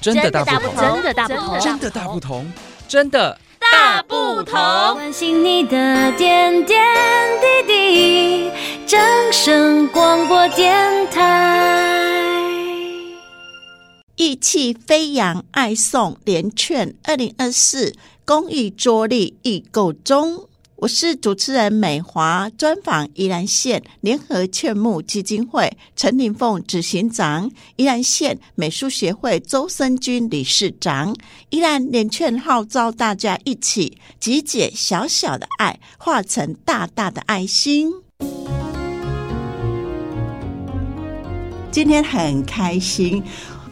真的大不同，真的大不同，真的大不同，真的大不同。关心你的点点滴滴，掌声广播电台。意气飞扬，爱送连券二零二四公益桌历预购中。我是主持人美华，专访宜兰县联合劝募基金会陈麟凤执行长、宜兰县美术协会周生君理事长。宜兰联劝号召大家一起集结小小的爱，化成大大的爱心。今天很开心。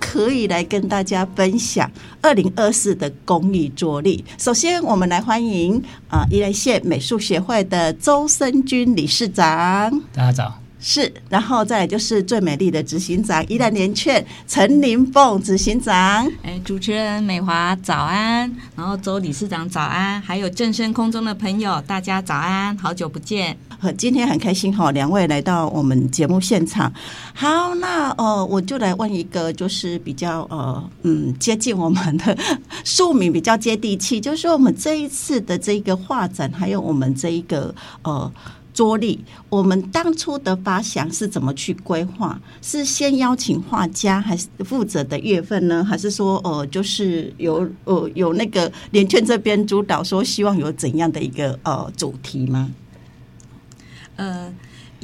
可以来跟大家分享二零二四的公益着力。首先，我们来欢迎啊，宜兰县美术协会的周生军理事长。大家早。是，然后再来就是最美丽的执行长宜兰连劝陈林凤执行长。哎，主持人美华早安，然后周理事长早安，还有正身空中的朋友，大家早安，好久不见。今天很开心哈，两位来到我们节目现场。好，那呃，我就来问一个，就是比较呃嗯接近我们的 庶民，比较接地气，就是说我们这一次的这个画展，还有我们这一个呃桌历，我们当初的发想是怎么去规划？是先邀请画家，还是负责的月份呢？还是说呃，就是有呃有那个连劝这边主导，说希望有怎样的一个呃主题吗？呃，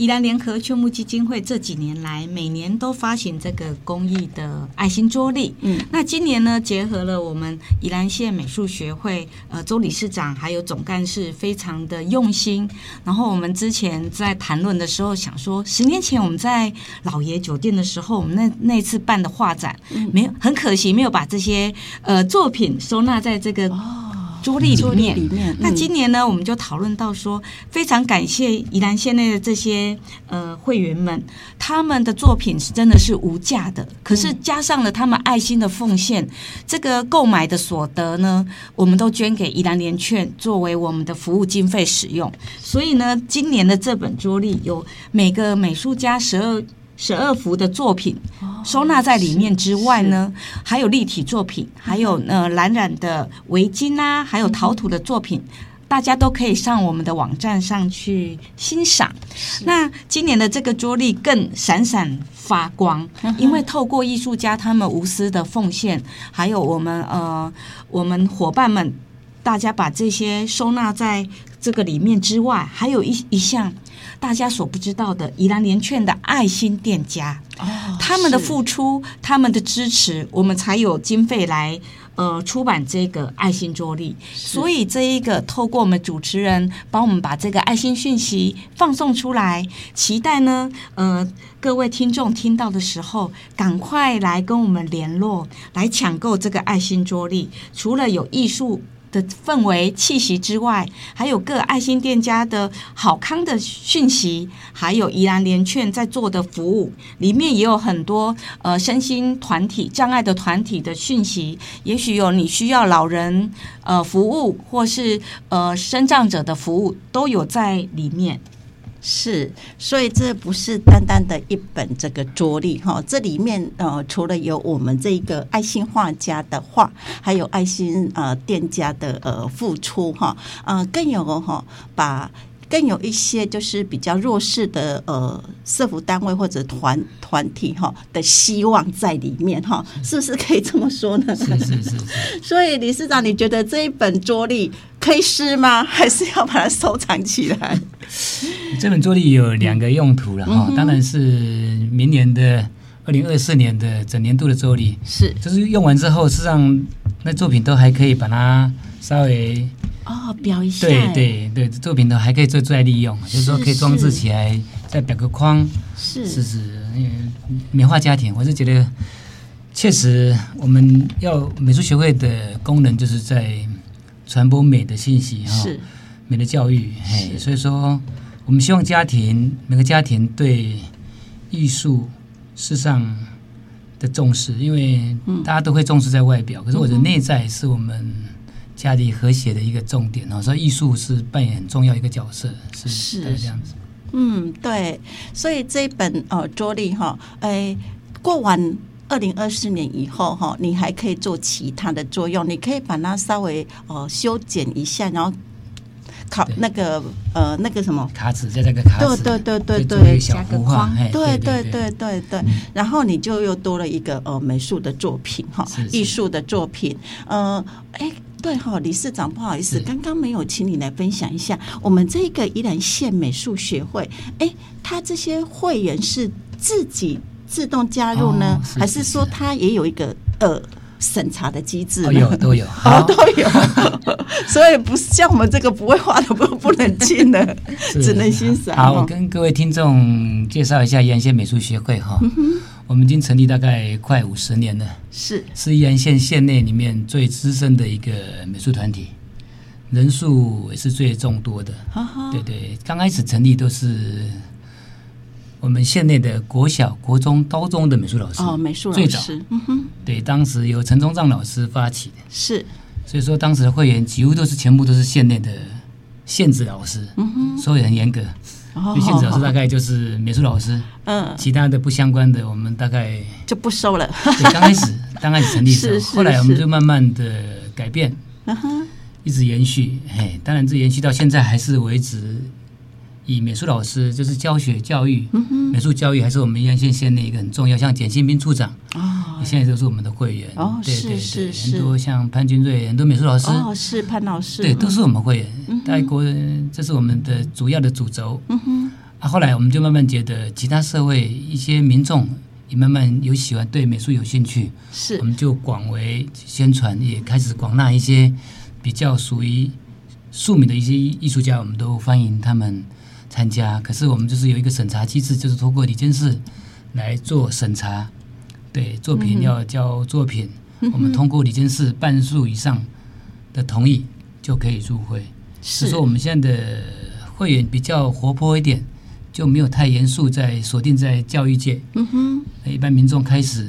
宜兰联合劝募基金会这几年来，每年都发行这个公益的爱心桌历。嗯，那今年呢，结合了我们宜兰县美术学会，呃，周理事长还有总干事，非常的用心。然后我们之前在谈论的时候，想说，十年前我们在老爷酒店的时候，我们那那次办的画展，没有，很可惜没有把这些呃作品收纳在这个。哦桌历里面，里面，那今年呢，我们就讨论到说，非常感谢宜兰县内的这些呃会员们，他们的作品是真的是无价的，可是加上了他们爱心的奉献，这个购买的所得呢，我们都捐给宜兰联券作为我们的服务经费使用。所以呢，今年的这本桌历有每个美术家十二。十二幅的作品收纳在里面之外呢，还有立体作品，还有呃蓝染的围巾啊，还有陶土的作品，大家都可以上我们的网站上去欣赏。那今年的这个桌历更闪闪发光，因为透过艺术家他们无私的奉献，还有我们呃我们伙伴们，大家把这些收纳在这个里面之外，还有一一项。大家所不知道的，宜兰联券的爱心店家，哦，他们的付出，他们的支持，我们才有经费来呃出版这个爱心桌历。所以这一个透过我们主持人帮我们把这个爱心讯息放送出来，期待呢呃各位听众听到的时候，赶快来跟我们联络，来抢购这个爱心桌历。除了有艺术。的氛围气息之外，还有各爱心店家的好康的讯息，还有宜兰联劝在做的服务，里面也有很多呃身心团体障碍的团体的讯息，也许有你需要老人呃服务，或是呃身障者的服务，都有在里面。是，所以这不是单单的一本这个桌历哈，这里面呃除了有我们这个爱心画家的画，还有爱心呃店家的呃付出哈，呃更有哈把。更有一些就是比较弱势的呃社服单位或者团团体哈的希望在里面哈，是不是可以这么说呢？是是是，是。所以理事长，你觉得这一本桌历可以撕吗？还是要把它收藏起来？这本桌历有两个用途了哈，当然是明年的二零二四年的整年度的桌历是，就是用完之后，事实上那作品都还可以把它稍微。哦，裱一下。对对对，作品都还可以再再利用，就是说可以装置起来，再裱个框。是是是，因为美化家庭，我是觉得确实我们要美术学会的功能就是在传播美的信息哈，美的教育。嘿，所以说我们希望家庭每个家庭对艺术事实上的重视，因为大家都会重视在外表，可是我的内在是我们。家里和谐的一个重点哦，所以艺术是扮演很重要一个角色，是是这样子。嗯，对，所以这一本呃桌历哈，哎，过完二零二四年以后哈，你还可以做其他的作用，你可以把它稍微呃修剪一下，然后。考那个呃那个什么卡纸，在这个卡纸，对对对对对，加个框，对对对对对，然后你就又多了一个呃美术的作品哈，艺术的作品，呃，哎，对哈，理事长不好意思，刚刚没有请你来分享一下，我们这个宜兰县美术学会，哎，他这些会员是自己自动加入呢，还是说他也有一个呃？审查的机制有都有，哦都有，所以不是像我们这个不会画的不不能进的，只能欣赏。好，我跟各位听众介绍一下宜兰县美术学会哈，我们已经成立大概快五十年了，是。是宜兰县县内里面最资深的一个美术团体，人数也是最众多的。对对，刚开始成立都是。我们县内的国小、国中、高中的美术老师哦，美术老师。最早，嗯哼，对，当时由陈宗藏老师发起的，是，所以说当时的会员几乎都是全部都是县内的县职老师，嗯哼，所以很严格，因为县职老师大概就是美术老师，嗯，其他的不相关的我们大概就不收了。对，刚开始 刚开始成立的时候，后来我们就慢慢的改变，一直延续，嘿，当然这延续到现在还是维持。以美术老师就是教学教育，嗯、美术教育还是我们宜兰县县内一个很重要，像简新斌处长啊，哦、现在都是我们的会员哦，对对对，很多像潘君瑞，很多美术老师哦，是潘老师，对，都是我们会员。大国、这是我们的主要的主轴。嗯哼，啊，后来我们就慢慢觉得，其他社会一些民众也慢慢有喜欢对美术有兴趣，是，我们就广为宣传，也开始广纳一些比较属于庶民的一些艺术家，我们都欢迎他们。参加，可是我们就是有一个审查机制，就是通过李监事来做审查。对，作品要交作品，嗯、我们通过李监事半数以上的同意就可以入会。是说我们现在的会员比较活泼一点，就没有太严肃，在锁定在教育界。嗯哼，一般民众开始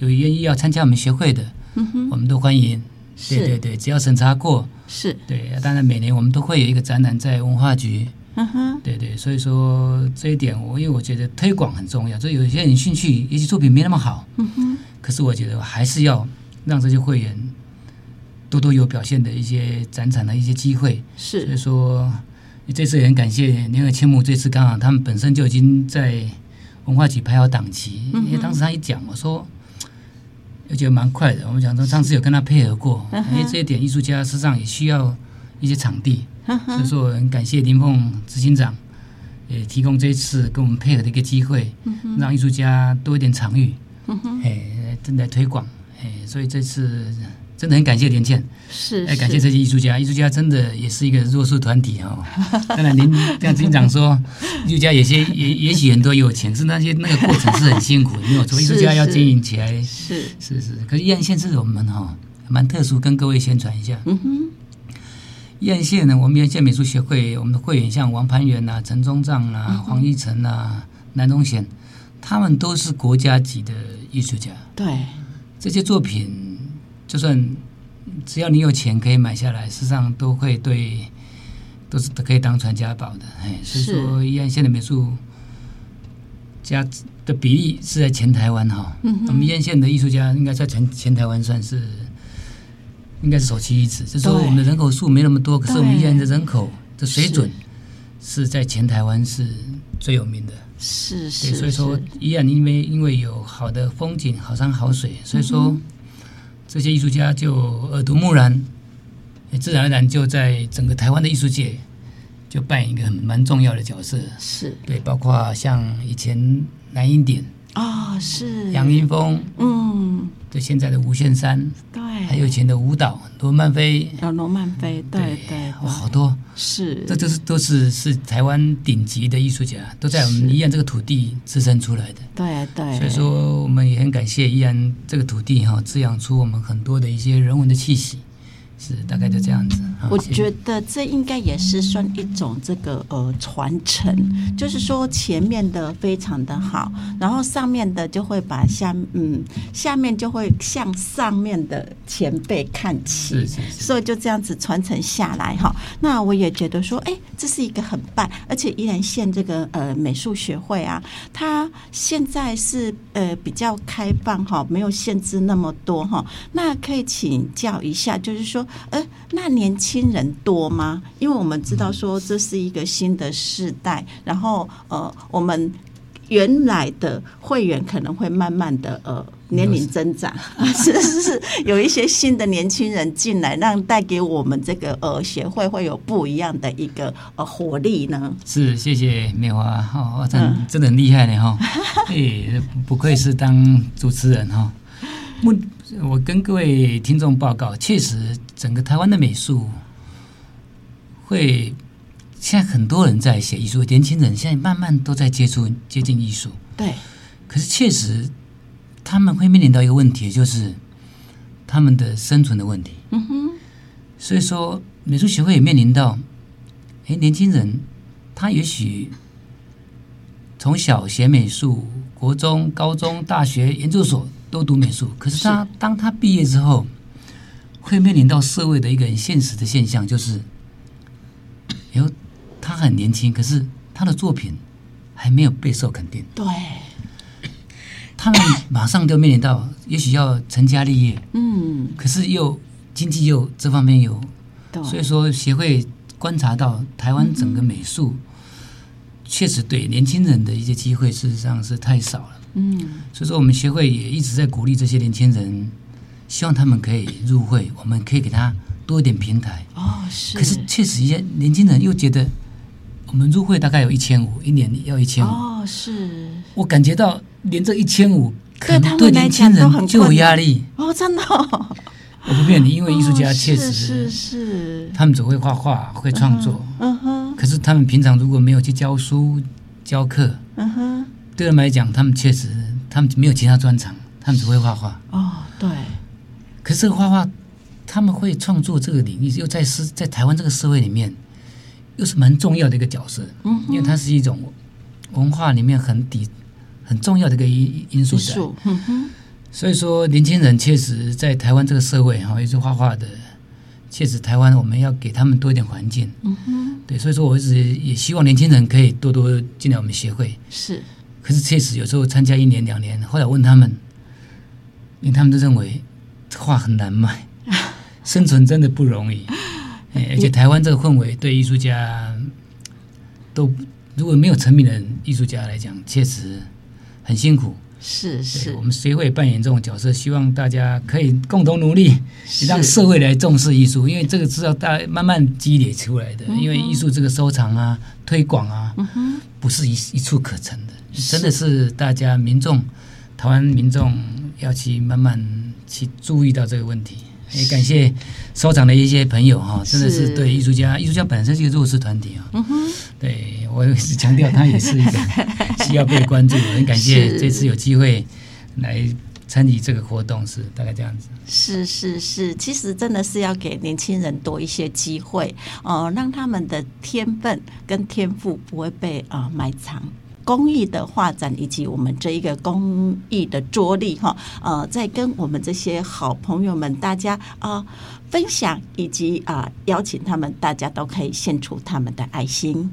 有愿意要参加我们学会的，嗯哼，我们都欢迎。是对对对，只要审查过，是对。当然每年我们都会有一个展览在文化局。嗯哼，对对，所以说这一点我因为我觉得推广很重要，所以有些人兴趣，也许作品没那么好，嗯哼，可是我觉得还是要让这些会员多多有表现的一些展场的一些机会。是，所以说这次也很感谢联合千亩，这次刚好他们本身就已经在文化局排好档期，嗯、因为当时他一讲，我说我觉得蛮快的。我们讲说上次有跟他配合过，因为、这一点艺术家实际上也需要一些场地。所以说，我很感谢林凤执行长，也提供这一次跟我们配合的一个机会，让艺术家多一点场域，哎，正在推广，哎，所以这次真的很感谢连倩，是，哎，感谢这些艺术家，艺术家真的也是一个弱势团体哦。当然，您这样执行长说，艺术家有些也也许很多有钱，是那些那个过程是很辛苦的，没有错，艺术家要经营起来，是是是。可是宜兰县是我们哈蛮特殊，跟各位宣传一下。嗯哼。宜兰县呢，我们宜兰县美术协会，我们的会员像王攀元呐、陈宗藏呐、黄义成呐、南东贤，他们都是国家级的艺术家。对，这些作品，就算只要你有钱可以买下来，事实上都会对，都是都可以当传家宝的。哎，所以说宜兰县的美术家的比例是在全台湾哈。我们宜兰县的艺术家应该在全全台湾算是。应该是首屈一指，就是说我们的人口数没那么多，可是我们宜兰的人口的水准是在全台湾是最有名的。是是，所以说宜兰因为因为有好的风景、好山好水，所以说这些艺术家就耳濡目染，自然而然就在整个台湾的艺术界就扮演一个很蛮重要的角色。是对，包括像以前南音典。啊、哦，是。杨英风，嗯，对，现在的吴宪山，对，还有以前的舞蹈罗曼菲，啊罗曼菲，对对，对哇，好多。是，这就是都是是台湾顶级的艺术家，都在我们宜兰这个土地滋生出来的，对对，所以说我们也很感谢宜兰这个土地哈，滋养出我们很多的一些人文的气息，是大概就这样子。嗯我觉得这应该也是算一种这个呃传承，就是说前面的非常的好，然后上面的就会把下嗯下面就会向上面的前辈看齐，是是是，所以就这样子传承下来哈。那我也觉得说，哎，这是一个很棒，而且依然县这个呃美术学会啊，它现在是呃比较开放哈，没有限制那么多哈。那可以请教一下，就是说，呃，那年轻人多吗？因为我们知道说这是一个新的世代，然后呃，我们原来的会员可能会慢慢的呃年龄增长，是是是，有一些新的年轻人进来，让带给我们这个呃协会会有不一样的一个呃活力呢。是，谢谢美华哈，真、哦、真的很厉害呢哈，哎、欸，不愧是当主持人哈。我我跟各位听众报告，确实整个台湾的美术会，现在很多人在写艺术，年轻人现在慢慢都在接触接近艺术。对，可是确实他们会面临到一个问题，就是他们的生存的问题。嗯哼，所以说美术协会也面临到，哎，年轻人他也许从小学美术，国中、高中、大学、研究所。都读美术，可是他是当他毕业之后，会面临到社会的一个很现实的现象，就是，有，他很年轻，可是他的作品还没有备受肯定。对，他们马上就面临到，也许要成家立业，嗯，可是又经济又这方面有，对。所以说协会观察到台湾整个美术，确实对年轻人的一些机会，事实上是太少了。嗯，所以说我们协会也一直在鼓励这些年轻人，希望他们可以入会，我们可以给他多一点平台。哦，是。可是确实一些年轻人又觉得，我们入会大概有一千五，一年要一千五。哦，是。我感觉到连这一千五，可能对年轻人就有压力。哦，真的、哦。我不骗你，因为艺术家确实是是是，他们只会画画，会创作。嗯哼。可是他们平常如果没有去教书、教课，嗯哼。对他们来讲，他们确实，他们没有其他专长，他们只会画画。哦，对。可是这个画画，他们会创作这个领域，又在是在台湾这个社会里面，又是蛮重要的一个角色。嗯。因为它是一种文化里面很底很重要的一个因因素在。嗯哼。所以说，年轻人确实在台湾这个社会哈，也是画画的，确实台湾我们要给他们多一点环境。嗯哼。对，所以说我一直也希望年轻人可以多多进来我们协会。是。可是确实有时候参加一年两年，后来问他们，因为他们都认为画很难卖，生存真的不容易。而且台湾这个氛围对艺术家都如果没有成名的艺术家来讲，确实很辛苦。是是，我们协会扮演这种角色，希望大家可以共同努力，让社会来重视艺术，因为这个是要大慢慢积累出来的。因为艺术这个收藏啊、推广啊，不是一一处可成的。真的是大家民众，台湾民众要去慢慢去注意到这个问题。也感谢收藏的一些朋友哈，真的是对艺术家，艺术家本身是一个弱势团体啊。嗯哼，对我是强调，他也是一个需要被关注。很感谢 这次有机会来参与这个活动，是大概这样子。是是是，其实真的是要给年轻人多一些机会，呃，让他们的天分跟天赋不会被啊、呃、埋藏。工艺的画展以及我们这一个工艺的桌历哈，呃，在跟我们这些好朋友们大家啊、分享，以及啊、邀请他们，大家都可以献出他们的爱心。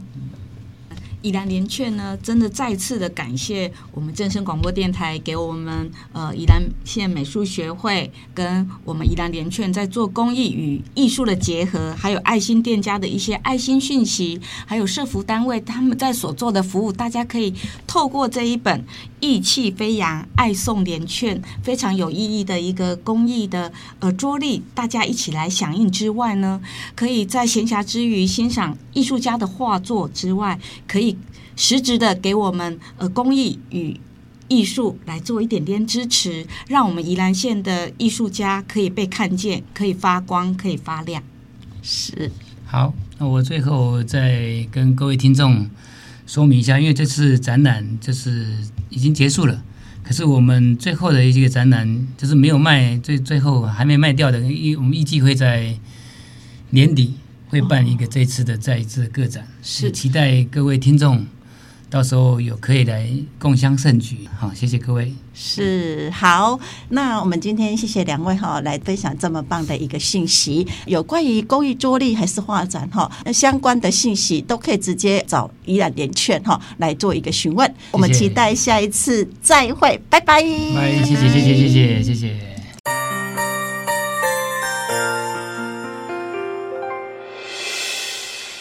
宜兰联劝呢，真的再次的感谢我们正声广播电台给我们呃宜兰县美术学会跟我们宜兰联劝在做公益与艺术的结合，还有爱心店家的一些爱心讯息，还有社福单位他们在所做的服务，大家可以透过这一本意气飞扬爱送联券非常有意义的一个公益的呃桌历，大家一起来响应之外呢，可以在闲暇之余欣赏艺术家的画作之外，可以。实质的给我们呃公益与艺术来做一点点支持，让我们宜兰县的艺术家可以被看见，可以发光，可以发亮。是。好，那我最后再跟各位听众说明一下，因为这次展览就是已经结束了，可是我们最后的一个展览就是没有卖，最最后还没卖掉的，预我们预计会在年底会办一个这次的再一次个展，是期待各位听众。到时候有可以来共襄盛举，好，谢谢各位。是好，那我们今天谢谢两位哈，来分享这么棒的一个信息，有关于公益桌力还是画展哈，那相关的信息都可以直接找宜兰联券哈来做一个询问。谢谢。我们期待下一次再会，拜拜。拜，谢谢谢谢谢谢谢谢。